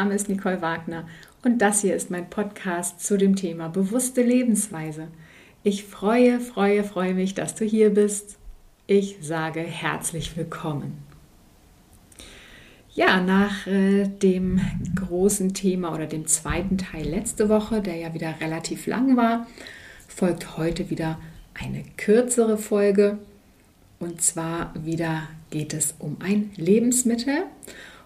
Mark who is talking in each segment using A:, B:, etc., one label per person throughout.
A: Name ist Nicole Wagner und das hier ist mein Podcast zu dem Thema bewusste Lebensweise. Ich freue, freue, freue mich, dass du hier bist. Ich sage herzlich willkommen. Ja, nach äh, dem großen Thema oder dem zweiten Teil letzte Woche, der ja wieder relativ lang war, folgt heute wieder eine kürzere Folge. Und zwar wieder geht es um ein Lebensmittel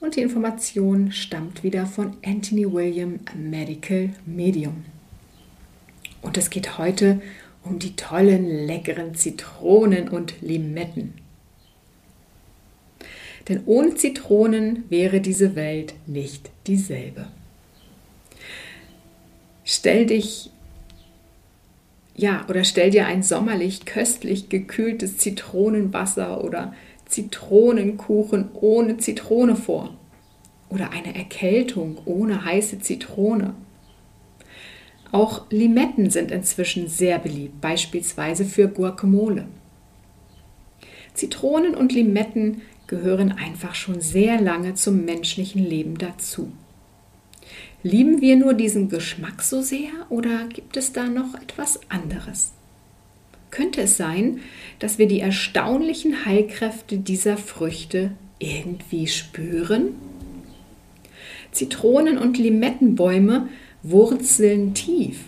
A: und die Information stammt wieder von Anthony William Medical Medium. Und es geht heute um die tollen, leckeren Zitronen und Limetten. Denn ohne Zitronen wäre diese Welt nicht dieselbe. Stell dich ja, oder stell dir ein sommerlich köstlich gekühltes Zitronenwasser oder Zitronenkuchen ohne Zitrone vor oder eine Erkältung ohne heiße Zitrone. Auch Limetten sind inzwischen sehr beliebt, beispielsweise für Guacamole. Zitronen und Limetten gehören einfach schon sehr lange zum menschlichen Leben dazu. Lieben wir nur diesen Geschmack so sehr oder gibt es da noch etwas anderes? Könnte es sein, dass wir die erstaunlichen Heilkräfte dieser Früchte irgendwie spüren? Zitronen- und Limettenbäume wurzeln tief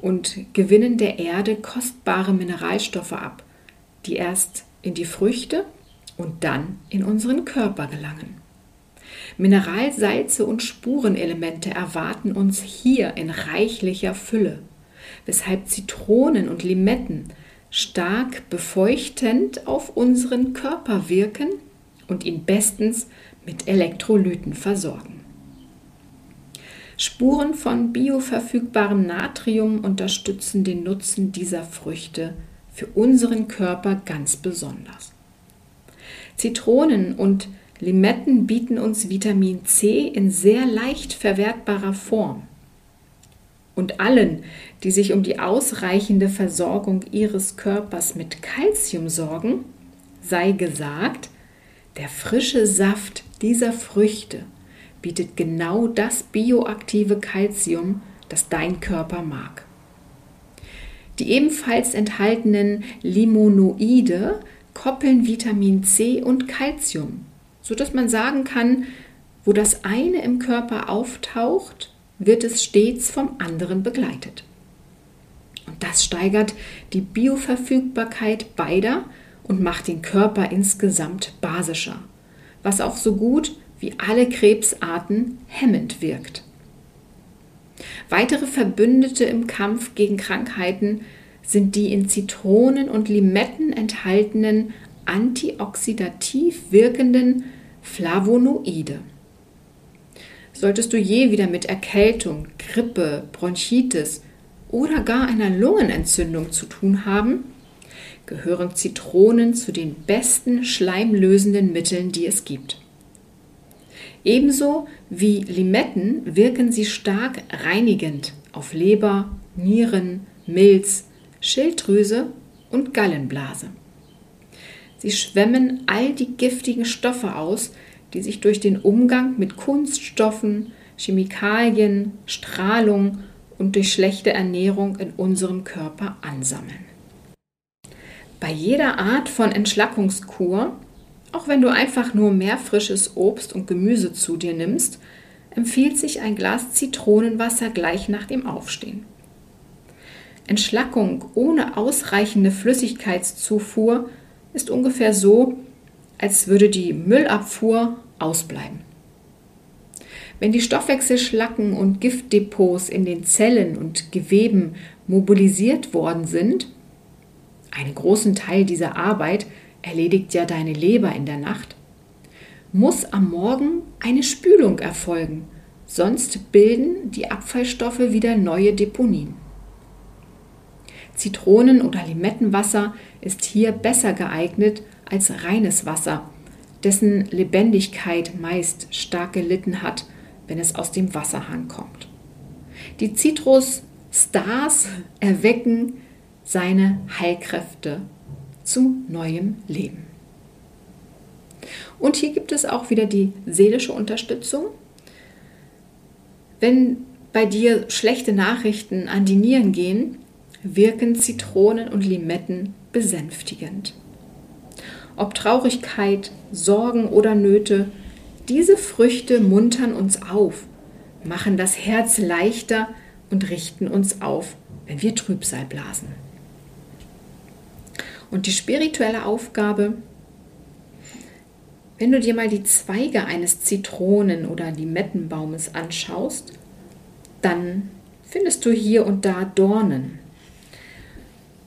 A: und gewinnen der Erde kostbare Mineralstoffe ab, die erst in die Früchte und dann in unseren Körper gelangen. Mineralsalze und Spurenelemente erwarten uns hier in reichlicher Fülle, weshalb Zitronen und Limetten stark befeuchtend auf unseren Körper wirken und ihn bestens mit Elektrolyten versorgen. Spuren von bioverfügbarem Natrium unterstützen den Nutzen dieser Früchte für unseren Körper ganz besonders. Zitronen und Limetten bieten uns Vitamin C in sehr leicht verwertbarer Form. Und allen, die sich um die ausreichende Versorgung ihres Körpers mit Kalzium sorgen, sei gesagt, der frische Saft dieser Früchte bietet genau das bioaktive Kalzium, das dein Körper mag. Die ebenfalls enthaltenen Limonoide koppeln Vitamin C und Kalzium sodass man sagen kann, wo das eine im Körper auftaucht, wird es stets vom anderen begleitet. Und das steigert die Bioverfügbarkeit beider und macht den Körper insgesamt basischer, was auch so gut wie alle Krebsarten hemmend wirkt. Weitere Verbündete im Kampf gegen Krankheiten sind die in Zitronen und Limetten enthaltenen antioxidativ wirkenden Flavonoide. Solltest du je wieder mit Erkältung, Grippe, Bronchitis oder gar einer Lungenentzündung zu tun haben, gehören Zitronen zu den besten schleimlösenden Mitteln, die es gibt. Ebenso wie Limetten wirken sie stark reinigend auf Leber, Nieren, Milz, Schilddrüse und Gallenblase. Sie schwemmen all die giftigen Stoffe aus, die sich durch den Umgang mit Kunststoffen, Chemikalien, Strahlung und durch schlechte Ernährung in unserem Körper ansammeln. Bei jeder Art von Entschlackungskur, auch wenn du einfach nur mehr frisches Obst und Gemüse zu dir nimmst, empfiehlt sich ein Glas Zitronenwasser gleich nach dem Aufstehen. Entschlackung ohne ausreichende Flüssigkeitszufuhr ist ungefähr so, als würde die Müllabfuhr ausbleiben. Wenn die Stoffwechselschlacken und Giftdepots in den Zellen und Geweben mobilisiert worden sind, einen großen Teil dieser Arbeit erledigt ja deine Leber in der Nacht, muss am Morgen eine Spülung erfolgen, sonst bilden die Abfallstoffe wieder neue Deponien. Zitronen- oder Limettenwasser ist hier besser geeignet als reines Wasser, dessen Lebendigkeit meist stark gelitten hat, wenn es aus dem Wasserhahn kommt. Die Zitrus-Stars erwecken seine Heilkräfte zu neuem Leben. Und hier gibt es auch wieder die seelische Unterstützung. Wenn bei dir schlechte Nachrichten an die Nieren gehen, wirken Zitronen und Limetten besänftigend. Ob Traurigkeit, Sorgen oder Nöte, diese Früchte muntern uns auf, machen das Herz leichter und richten uns auf, wenn wir Trübsal blasen. Und die spirituelle Aufgabe, wenn du dir mal die Zweige eines Zitronen- oder Limettenbaumes anschaust, dann findest du hier und da Dornen.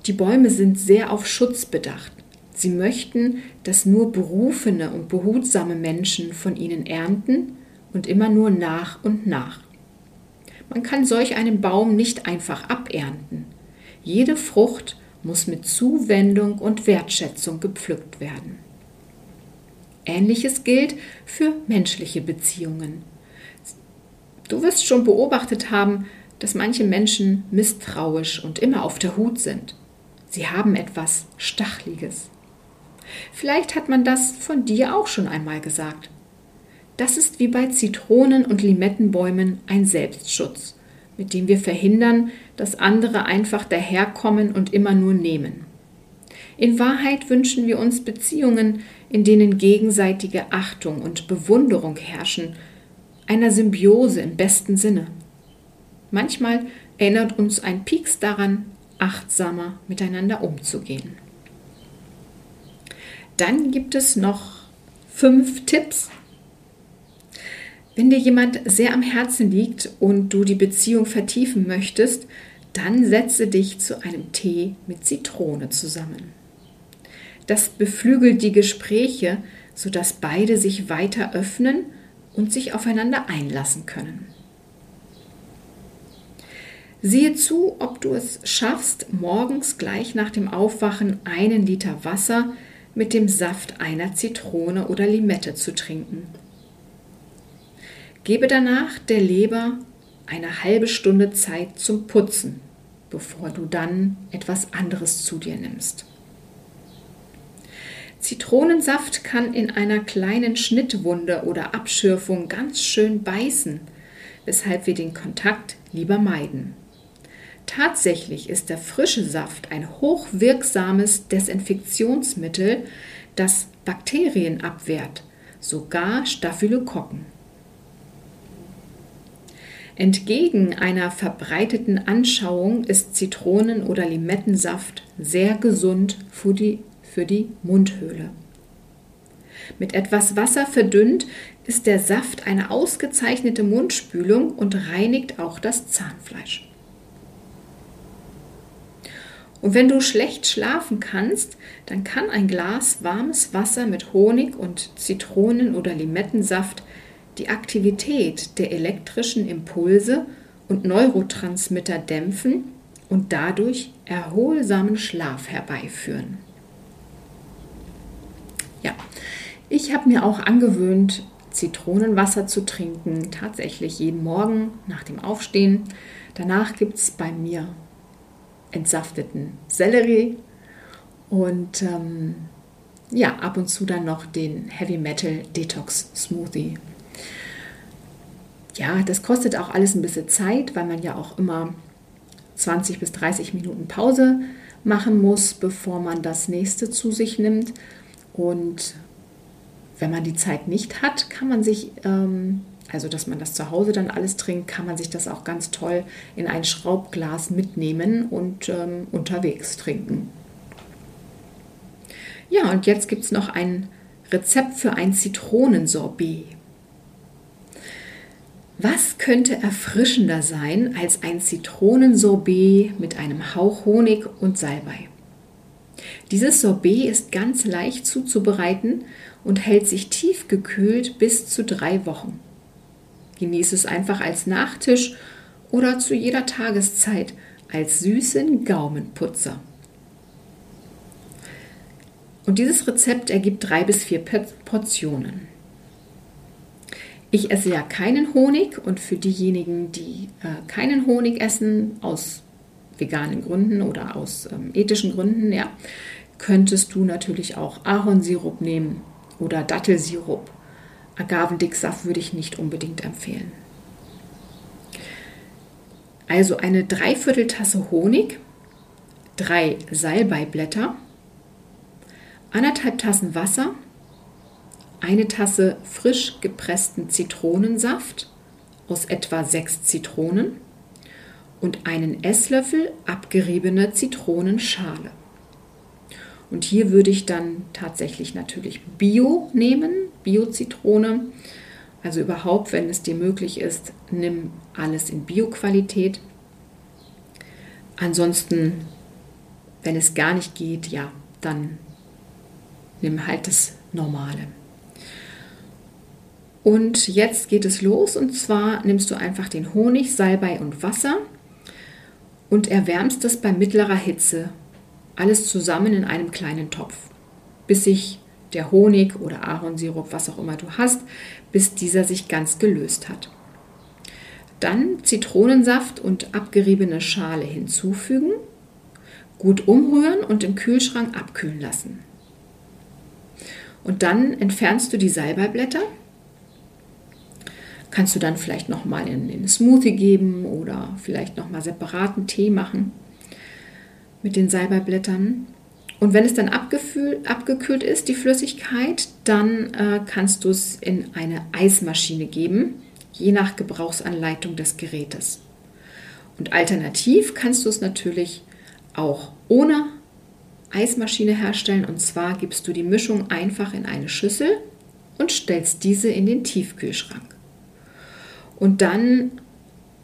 A: Die Bäume sind sehr auf Schutz bedacht. Sie möchten, dass nur berufene und behutsame Menschen von ihnen ernten und immer nur nach und nach. Man kann solch einen Baum nicht einfach abernten. Jede Frucht muss mit Zuwendung und Wertschätzung gepflückt werden. Ähnliches gilt für menschliche Beziehungen. Du wirst schon beobachtet haben, dass manche Menschen misstrauisch und immer auf der Hut sind. Sie haben etwas Stachliges. Vielleicht hat man das von dir auch schon einmal gesagt. Das ist wie bei Zitronen- und Limettenbäumen ein Selbstschutz, mit dem wir verhindern, dass andere einfach daherkommen und immer nur nehmen. In Wahrheit wünschen wir uns Beziehungen, in denen gegenseitige Achtung und Bewunderung herrschen, einer Symbiose im besten Sinne. Manchmal erinnert uns ein Pieks daran, achtsamer miteinander umzugehen. Dann gibt es noch fünf Tipps, wenn dir jemand sehr am Herzen liegt und du die Beziehung vertiefen möchtest, dann setze dich zu einem Tee mit Zitrone zusammen. Das beflügelt die Gespräche, sodass beide sich weiter öffnen und sich aufeinander einlassen können. Siehe zu, ob du es schaffst, morgens gleich nach dem Aufwachen einen Liter Wasser mit dem Saft einer Zitrone oder Limette zu trinken. Gebe danach der Leber eine halbe Stunde Zeit zum Putzen, bevor du dann etwas anderes zu dir nimmst. Zitronensaft kann in einer kleinen Schnittwunde oder Abschürfung ganz schön beißen, weshalb wir den Kontakt lieber meiden. Tatsächlich ist der frische Saft ein hochwirksames Desinfektionsmittel, das Bakterien abwehrt, sogar Staphylokokken. Entgegen einer verbreiteten Anschauung ist Zitronen- oder Limettensaft sehr gesund für die, für die Mundhöhle. Mit etwas Wasser verdünnt ist der Saft eine ausgezeichnete Mundspülung und reinigt auch das Zahnfleisch. Und wenn du schlecht schlafen kannst, dann kann ein Glas warmes Wasser mit Honig und Zitronen- oder Limettensaft die Aktivität der elektrischen Impulse und Neurotransmitter dämpfen und dadurch erholsamen Schlaf herbeiführen. Ja, ich habe mir auch angewöhnt, Zitronenwasser zu trinken, tatsächlich jeden Morgen nach dem Aufstehen. Danach gibt es bei mir entsafteten Sellerie und ähm, ja, ab und zu dann noch den Heavy Metal Detox Smoothie ja, das kostet auch alles ein bisschen Zeit, weil man ja auch immer 20 bis 30 Minuten Pause machen muss, bevor man das nächste zu sich nimmt. Und wenn man die Zeit nicht hat, kann man sich, ähm, also dass man das zu Hause dann alles trinkt, kann man sich das auch ganz toll in ein Schraubglas mitnehmen und ähm, unterwegs trinken. Ja, und jetzt gibt es noch ein Rezept für ein Zitronensorbet. Was könnte erfrischender sein als ein Zitronensorbet mit einem Hauch Honig und Salbei? Dieses Sorbet ist ganz leicht zuzubereiten und hält sich tiefgekühlt bis zu drei Wochen. Genieße es einfach als Nachtisch oder zu jeder Tageszeit als süßen Gaumenputzer. Und dieses Rezept ergibt drei bis vier Portionen. Ich esse ja keinen Honig und für diejenigen, die äh, keinen Honig essen, aus veganen Gründen oder aus ähm, ethischen Gründen, ja, könntest du natürlich auch Ahornsirup nehmen oder Dattelsirup. Agavendicksaft würde ich nicht unbedingt empfehlen. Also eine Dreivierteltasse Honig, drei Salbeiblätter, anderthalb Tassen Wasser, eine Tasse frisch gepressten Zitronensaft aus etwa sechs Zitronen und einen Esslöffel abgeriebene Zitronenschale. Und hier würde ich dann tatsächlich natürlich Bio nehmen, Bio-Zitrone. Also überhaupt, wenn es dir möglich ist, nimm alles in Bio-Qualität. Ansonsten, wenn es gar nicht geht, ja, dann nimm halt das Normale. Und jetzt geht es los und zwar nimmst du einfach den Honig, Salbei und Wasser und erwärmst das bei mittlerer Hitze alles zusammen in einem kleinen Topf, bis sich der Honig oder Ahornsirup, was auch immer du hast, bis dieser sich ganz gelöst hat. Dann Zitronensaft und abgeriebene Schale hinzufügen, gut umrühren und im Kühlschrank abkühlen lassen. Und dann entfernst du die Salbeiblätter. Kannst du dann vielleicht nochmal in, in Smoothie geben oder vielleicht nochmal separaten Tee machen mit den Salbeiblättern. Und wenn es dann abgekühlt ist, die Flüssigkeit, dann äh, kannst du es in eine Eismaschine geben, je nach Gebrauchsanleitung des Gerätes. Und alternativ kannst du es natürlich auch ohne Eismaschine herstellen. Und zwar gibst du die Mischung einfach in eine Schüssel und stellst diese in den Tiefkühlschrank. Und dann,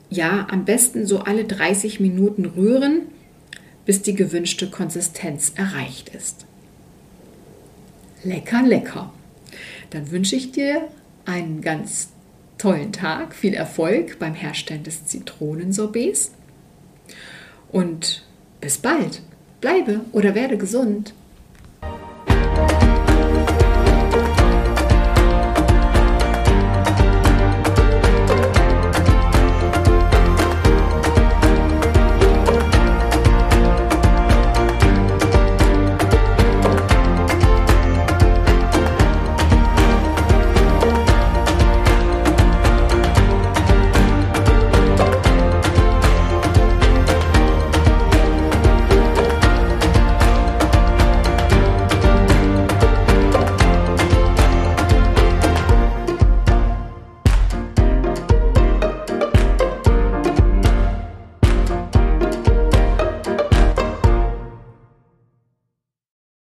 A: ja, am besten so alle 30 Minuten rühren bis die gewünschte Konsistenz erreicht ist. Lecker, lecker. Dann wünsche ich dir einen ganz tollen Tag, viel Erfolg beim Herstellen des Zitronensorbets und bis bald. Bleibe oder werde gesund.